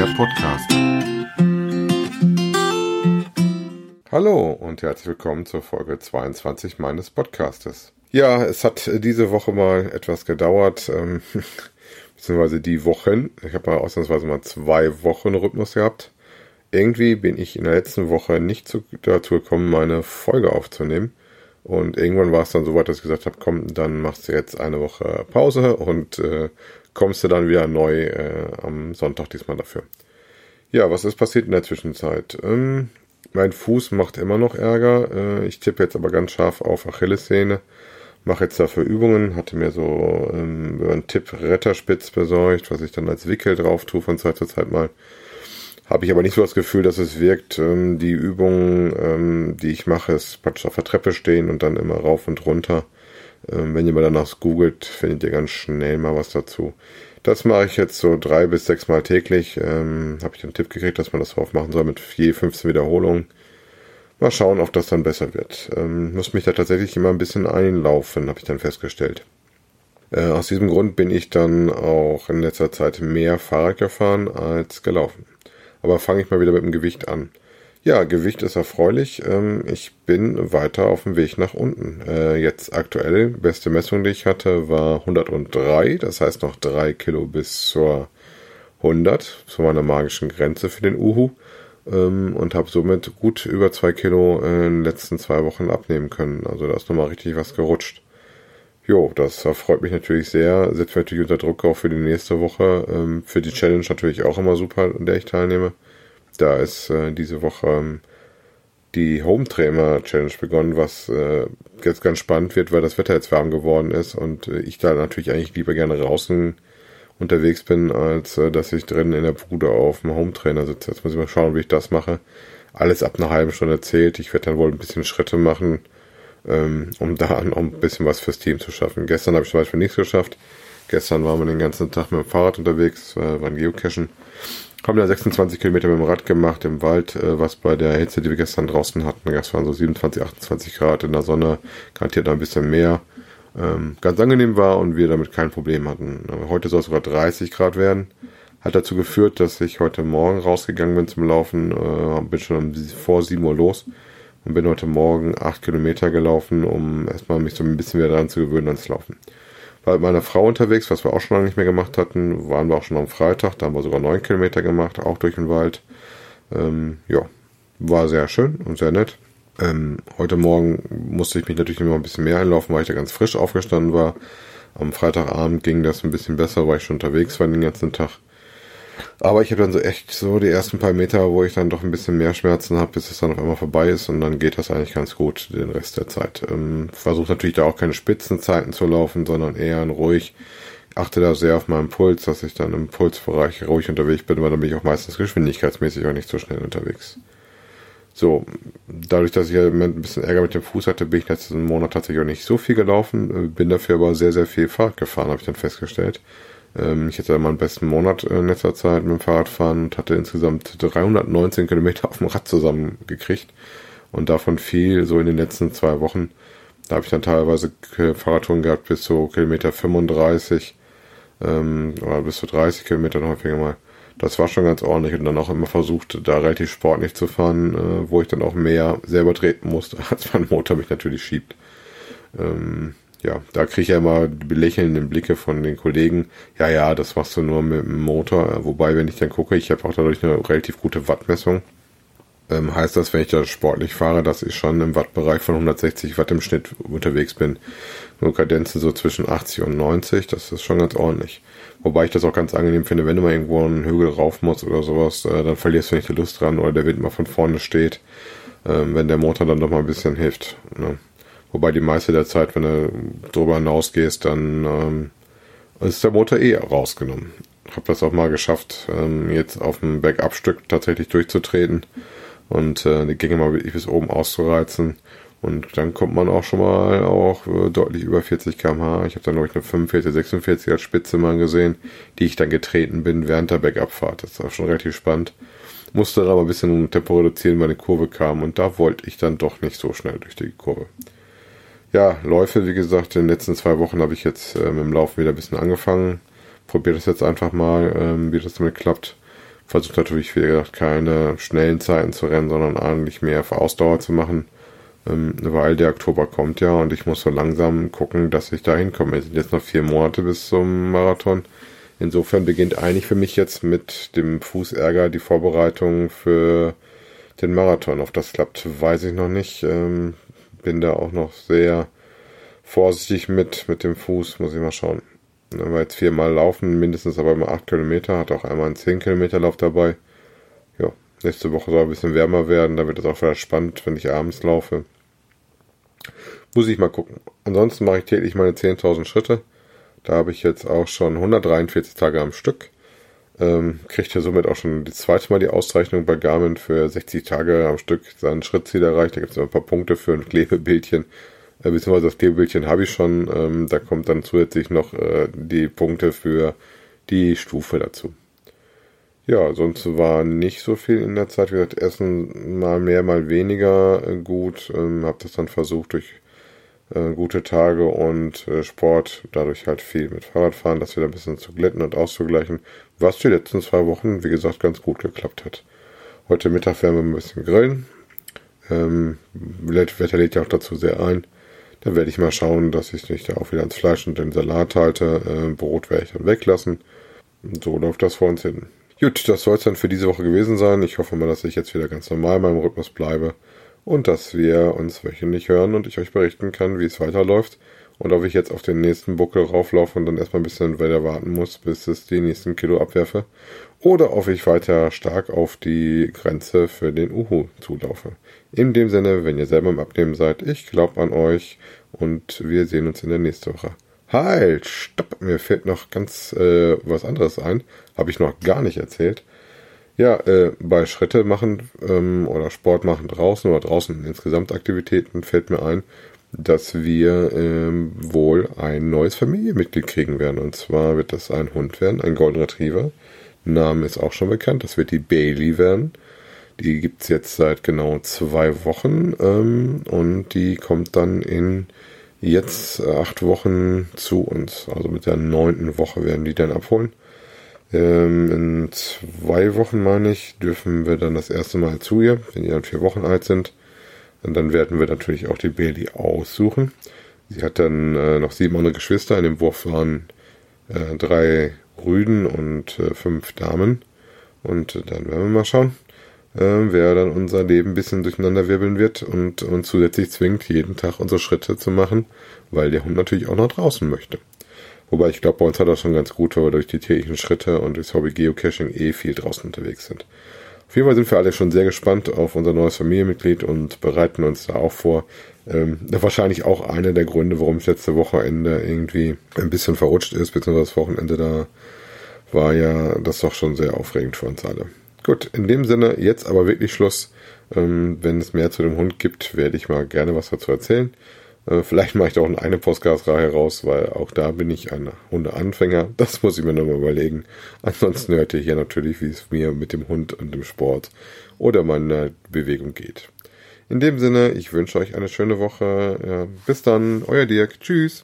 der Podcast. Hallo und herzlich willkommen zur Folge 22 meines Podcastes. Ja, es hat diese Woche mal etwas gedauert, ähm, beziehungsweise die Wochen. Ich habe mal ausnahmsweise mal zwei Wochen Rhythmus gehabt. Irgendwie bin ich in der letzten Woche nicht zu, dazu gekommen, meine Folge aufzunehmen. Und irgendwann war es dann so weit, dass ich gesagt habe, komm, dann machst du jetzt eine Woche Pause und äh, kommst du dann wieder neu äh, am Sonntag diesmal dafür. Ja, was ist passiert in der Zwischenzeit? Ähm, mein Fuß macht immer noch Ärger. Äh, ich tippe jetzt aber ganz scharf auf Achillessehne. Mache jetzt dafür Übungen. Hatte mir so ähm, über einen Tipp Retterspitz besorgt, was ich dann als Wickel drauf tue von Zeit zu Zeit mal. Habe ich aber nicht so das Gefühl, dass es wirkt. Ähm, die Übungen, ähm, die ich mache, ist praktisch auf der Treppe stehen und dann immer rauf und runter. Ähm, wenn ihr mal danach googelt, findet ihr ganz schnell mal was dazu. Das mache ich jetzt so drei bis sechs Mal täglich. Ähm, Habe ich den Tipp gekriegt, dass man das drauf machen soll mit je 15 Wiederholungen. Mal schauen, ob das dann besser wird. Ähm, muss mich da tatsächlich immer ein bisschen einlaufen, habe ich dann festgestellt. Äh, aus diesem Grund bin ich dann auch in letzter Zeit mehr Fahrrad gefahren als gelaufen. Aber fange ich mal wieder mit dem Gewicht an. Ja, Gewicht ist erfreulich. Ähm, ich bin weiter auf dem Weg nach unten. Äh, jetzt aktuell, beste Messung, die ich hatte, war 103. Das heißt noch drei Kilo bis zur 100, zu meiner magischen Grenze für den Uhu. Ähm, und habe somit gut über zwei Kilo in den letzten zwei Wochen abnehmen können. Also da ist nochmal richtig was gerutscht. Jo, das erfreut mich natürlich sehr. Setzt mich natürlich unter Druck auch für die nächste Woche. Ähm, für die Challenge natürlich auch immer super, in der ich teilnehme. Da ist äh, diese Woche ähm, die Home Trainer Challenge begonnen, was äh, jetzt ganz spannend wird, weil das Wetter jetzt warm geworden ist und äh, ich da natürlich eigentlich lieber gerne draußen unterwegs bin, als äh, dass ich drin in der Bude auf dem Home Trainer sitze. Jetzt muss ich mal schauen, wie ich das mache. Alles ab einer halben Stunde erzählt. Ich werde dann wohl ein bisschen Schritte machen, ähm, um da noch ein bisschen was fürs Team zu schaffen. Gestern habe ich zum Beispiel nichts geschafft. Gestern waren wir den ganzen Tag mit dem Fahrrad unterwegs, äh, waren Geocachen haben da 26 Kilometer mit dem Rad gemacht im Wald, äh, was bei der Hitze, die wir gestern draußen hatten, das waren so 27, 28 Grad in der Sonne, garantiert noch ein bisschen mehr, ähm, ganz angenehm war und wir damit kein Problem hatten. Heute soll es sogar 30 Grad werden. Hat dazu geführt, dass ich heute Morgen rausgegangen bin zum Laufen, äh, bin schon vor 7 Uhr los und bin heute Morgen 8 Kilometer gelaufen, um erstmal mich so ein bisschen wieder dran zu gewöhnen ans Laufen war mit meiner Frau unterwegs, was wir auch schon lange nicht mehr gemacht hatten. Waren wir auch schon am Freitag, da haben wir sogar neun Kilometer gemacht, auch durch den Wald. Ähm, ja, war sehr schön und sehr nett. Ähm, heute Morgen musste ich mich natürlich immer ein bisschen mehr einlaufen, weil ich da ganz frisch aufgestanden war. Am Freitagabend ging das ein bisschen besser, weil ich schon unterwegs war den ganzen Tag. Aber ich habe dann so echt so die ersten paar Meter, wo ich dann doch ein bisschen mehr Schmerzen habe, bis es dann auf einmal vorbei ist und dann geht das eigentlich ganz gut den Rest der Zeit. Ähm, Versuche natürlich da auch keine Spitzenzeiten zu laufen, sondern eher ruhig. Achte da sehr auf meinen Puls, dass ich dann im Pulsbereich ruhig unterwegs bin, weil dann bin ich auch meistens geschwindigkeitsmäßig auch nicht so schnell unterwegs. So, dadurch, dass ich ja ein bisschen Ärger mit dem Fuß hatte, bin ich letzten Monat tatsächlich auch nicht so viel gelaufen, äh, bin dafür aber sehr, sehr viel Fahrrad gefahren, habe ich dann festgestellt. Ähm, ich hatte meinen besten Monat in letzter Zeit mit dem Fahrradfahren und hatte insgesamt 319 Kilometer auf dem Rad zusammengekriegt. Und davon viel so in den letzten zwei Wochen. Da habe ich dann teilweise Fahrradtouren gehabt bis zu Kilometer 35 ähm, oder bis zu 30 Kilometern häufiger mal. Das war schon ganz ordentlich und dann auch immer versucht, da relativ sportlich zu fahren, äh, wo ich dann auch mehr selber treten musste, als mein Motor mich natürlich schiebt. Ähm, ja, da kriege ich ja immer belächelnden Blicke von den Kollegen. Ja, ja, das machst du nur mit dem Motor. Wobei, wenn ich dann gucke, ich habe auch dadurch eine relativ gute Wattmessung. Ähm, heißt das, wenn ich da sportlich fahre, dass ich schon im Wattbereich von 160 Watt im Schnitt unterwegs bin. Nur Kadenzen so zwischen 80 und 90, das ist schon ganz ordentlich. Wobei ich das auch ganz angenehm finde, wenn du mal irgendwo einen Hügel rauf musst oder sowas, äh, dann verlierst du nicht die Lust dran oder der Wind mal von vorne steht, ähm, wenn der Motor dann doch mal ein bisschen hilft. Ne? Wobei die meiste der Zeit, wenn du drüber hinausgehst, dann ähm, ist der Motor eh rausgenommen. Ich habe das auch mal geschafft, ähm, jetzt auf dem Backup-Stück tatsächlich durchzutreten und äh, die Gänge mal wirklich bis oben auszureizen. Und dann kommt man auch schon mal auch äh, deutlich über 40 km/h. Ich habe dann, glaube ich, eine 45, 46 als Spitze mal gesehen, die ich dann getreten bin während der Backup-Fahrt. Das war schon relativ spannend. Musste dann aber ein bisschen Tempo reduzieren, weil eine Kurve kam. Und da wollte ich dann doch nicht so schnell durch die Kurve ja, Läufe, wie gesagt, in den letzten zwei Wochen habe ich jetzt äh, mit dem Laufen wieder ein bisschen angefangen. Probiere das jetzt einfach mal, ähm, wie das damit klappt. Versucht natürlich, wie gesagt, keine schnellen Zeiten zu rennen, sondern eigentlich mehr für Ausdauer zu machen, ähm, weil der Oktober kommt ja und ich muss so langsam gucken, dass ich da hinkomme. Es sind jetzt noch vier Monate bis zum Marathon. Insofern beginnt eigentlich für mich jetzt mit dem Fußärger die Vorbereitung für den Marathon. Ob das klappt, weiß ich noch nicht. Ähm, bin da auch noch sehr vorsichtig mit, mit dem Fuß, muss ich mal schauen. Wir jetzt viermal laufen, mindestens aber immer acht Kilometer, hat auch einmal einen zehn Kilometer Lauf dabei. Ja, nächste Woche soll ein bisschen wärmer werden, da wird es auch wieder spannend, wenn ich abends laufe. Muss ich mal gucken. Ansonsten mache ich täglich meine 10.000 Schritte. Da habe ich jetzt auch schon 143 Tage am Stück. Ähm, kriegt ja somit auch schon die zweite Mal die Auszeichnung bei Garmin für 60 Tage am Stück sein Schrittziel erreicht. Da gibt es ein paar Punkte für ein Klebebildchen. Äh, beziehungsweise das Klebebildchen habe ich schon. Ähm, da kommt dann zusätzlich noch äh, die Punkte für die Stufe dazu. Ja, sonst war nicht so viel in der Zeit. Wie gesagt, Essen mal mehr, mal weniger äh, gut. Ähm, habe das dann versucht durch äh, gute Tage und äh, Sport, dadurch halt viel mit Fahrradfahren, das wieder ein bisschen zu glätten und auszugleichen, was die letzten zwei Wochen, wie gesagt, ganz gut geklappt hat. Heute Mittag werden wir ein bisschen grillen. Ähm, Wetter lädt ja auch dazu sehr ein. Dann werde ich mal schauen, dass ich mich da auch wieder ans Fleisch und den Salat halte. Äh, Brot werde ich dann weglassen. Und so läuft das vor uns hin. Gut, das soll es dann für diese Woche gewesen sein. Ich hoffe mal, dass ich jetzt wieder ganz normal in meinem Rhythmus bleibe und dass wir uns wöchentlich hören und ich euch berichten kann, wie es weiterläuft und ob ich jetzt auf den nächsten Buckel rauflaufe und dann erstmal ein bisschen weiter warten muss, bis es die nächsten Kilo abwerfe oder ob ich weiter stark auf die Grenze für den Uhu zulaufe. In dem Sinne, wenn ihr selber im Abnehmen seid, ich glaube an euch und wir sehen uns in der nächsten Woche. Halt, stopp, mir fällt noch ganz äh, was anderes ein, habe ich noch gar nicht erzählt. Ja, äh, bei Schritte machen ähm, oder Sport machen draußen oder draußen insgesamt Aktivitäten fällt mir ein, dass wir ähm, wohl ein neues Familienmitglied kriegen werden. Und zwar wird das ein Hund werden, ein Golden Retriever. Name ist auch schon bekannt, das wird die Bailey werden. Die gibt's jetzt seit genau zwei Wochen ähm, und die kommt dann in jetzt acht Wochen zu uns. Also mit der neunten Woche werden die dann abholen. Ähm, in zwei Wochen, meine ich, dürfen wir dann das erste Mal zu ihr, wenn die dann vier Wochen alt sind. Und dann werden wir natürlich auch die Bailey aussuchen. Sie hat dann äh, noch sieben andere Geschwister. In dem Wurf waren äh, drei Rüden und äh, fünf Damen. Und dann werden wir mal schauen, äh, wer dann unser Leben ein bisschen durcheinander wirbeln wird und uns zusätzlich zwingt, jeden Tag unsere Schritte zu machen, weil der Hund natürlich auch nach draußen möchte. Wobei ich glaube, bei uns hat das schon ganz gut, weil wir durch die täglichen Schritte und durchs Hobby Geocaching eh viel draußen unterwegs sind. Auf jeden Fall sind wir alle schon sehr gespannt auf unser neues Familienmitglied und bereiten uns da auch vor. Ähm, wahrscheinlich auch einer der Gründe, warum es letzte Wochenende irgendwie ein bisschen verrutscht ist, beziehungsweise das Wochenende da war ja das doch schon sehr aufregend für uns alle. Gut, in dem Sinne jetzt aber wirklich Schluss. Ähm, wenn es mehr zu dem Hund gibt, werde ich mal gerne was dazu erzählen. Äh, vielleicht mache ich da auch eine Podcast-Reihe raus, weil auch da bin ich ein Hundeanfänger. Das muss ich mir nochmal überlegen. Ansonsten hört ihr hier natürlich, wie es mir mit dem Hund und dem Sport oder meiner Bewegung geht. In dem Sinne, ich wünsche euch eine schöne Woche. Bis dann, euer Dirk. Tschüss.